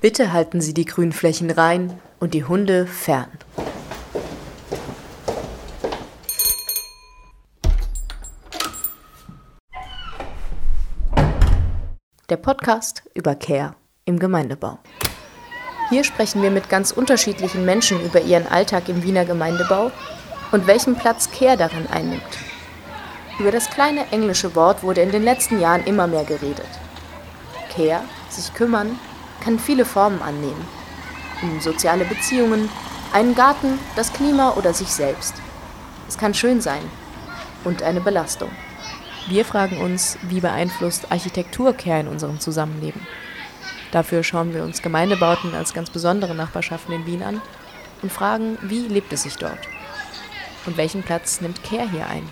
Bitte halten Sie die Grünflächen rein und die Hunde fern. Der Podcast über Care im Gemeindebau. Hier sprechen wir mit ganz unterschiedlichen Menschen über ihren Alltag im Wiener Gemeindebau und welchen Platz Care darin einnimmt. Über das kleine englische Wort wurde in den letzten Jahren immer mehr geredet. Care, sich kümmern, kann viele Formen annehmen. Um soziale Beziehungen, einen Garten, das Klima oder sich selbst. Es kann schön sein und eine Belastung. Wir fragen uns, wie beeinflusst Architektur Care in unserem Zusammenleben? Dafür schauen wir uns Gemeindebauten als ganz besondere Nachbarschaften in Wien an und fragen, wie lebt es sich dort? Und welchen Platz nimmt Care hier ein?